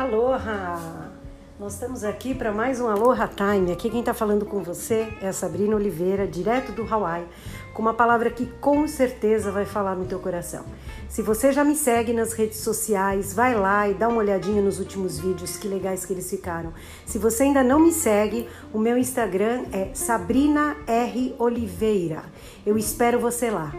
Aloha! Nós estamos aqui para mais um Aloha Time. Aqui quem está falando com você é a Sabrina Oliveira, direto do Hawaii, com uma palavra que com certeza vai falar no teu coração. Se você já me segue nas redes sociais, vai lá e dá uma olhadinha nos últimos vídeos, que legais que eles ficaram. Se você ainda não me segue, o meu Instagram é Sabrina R Oliveira. Eu espero você lá.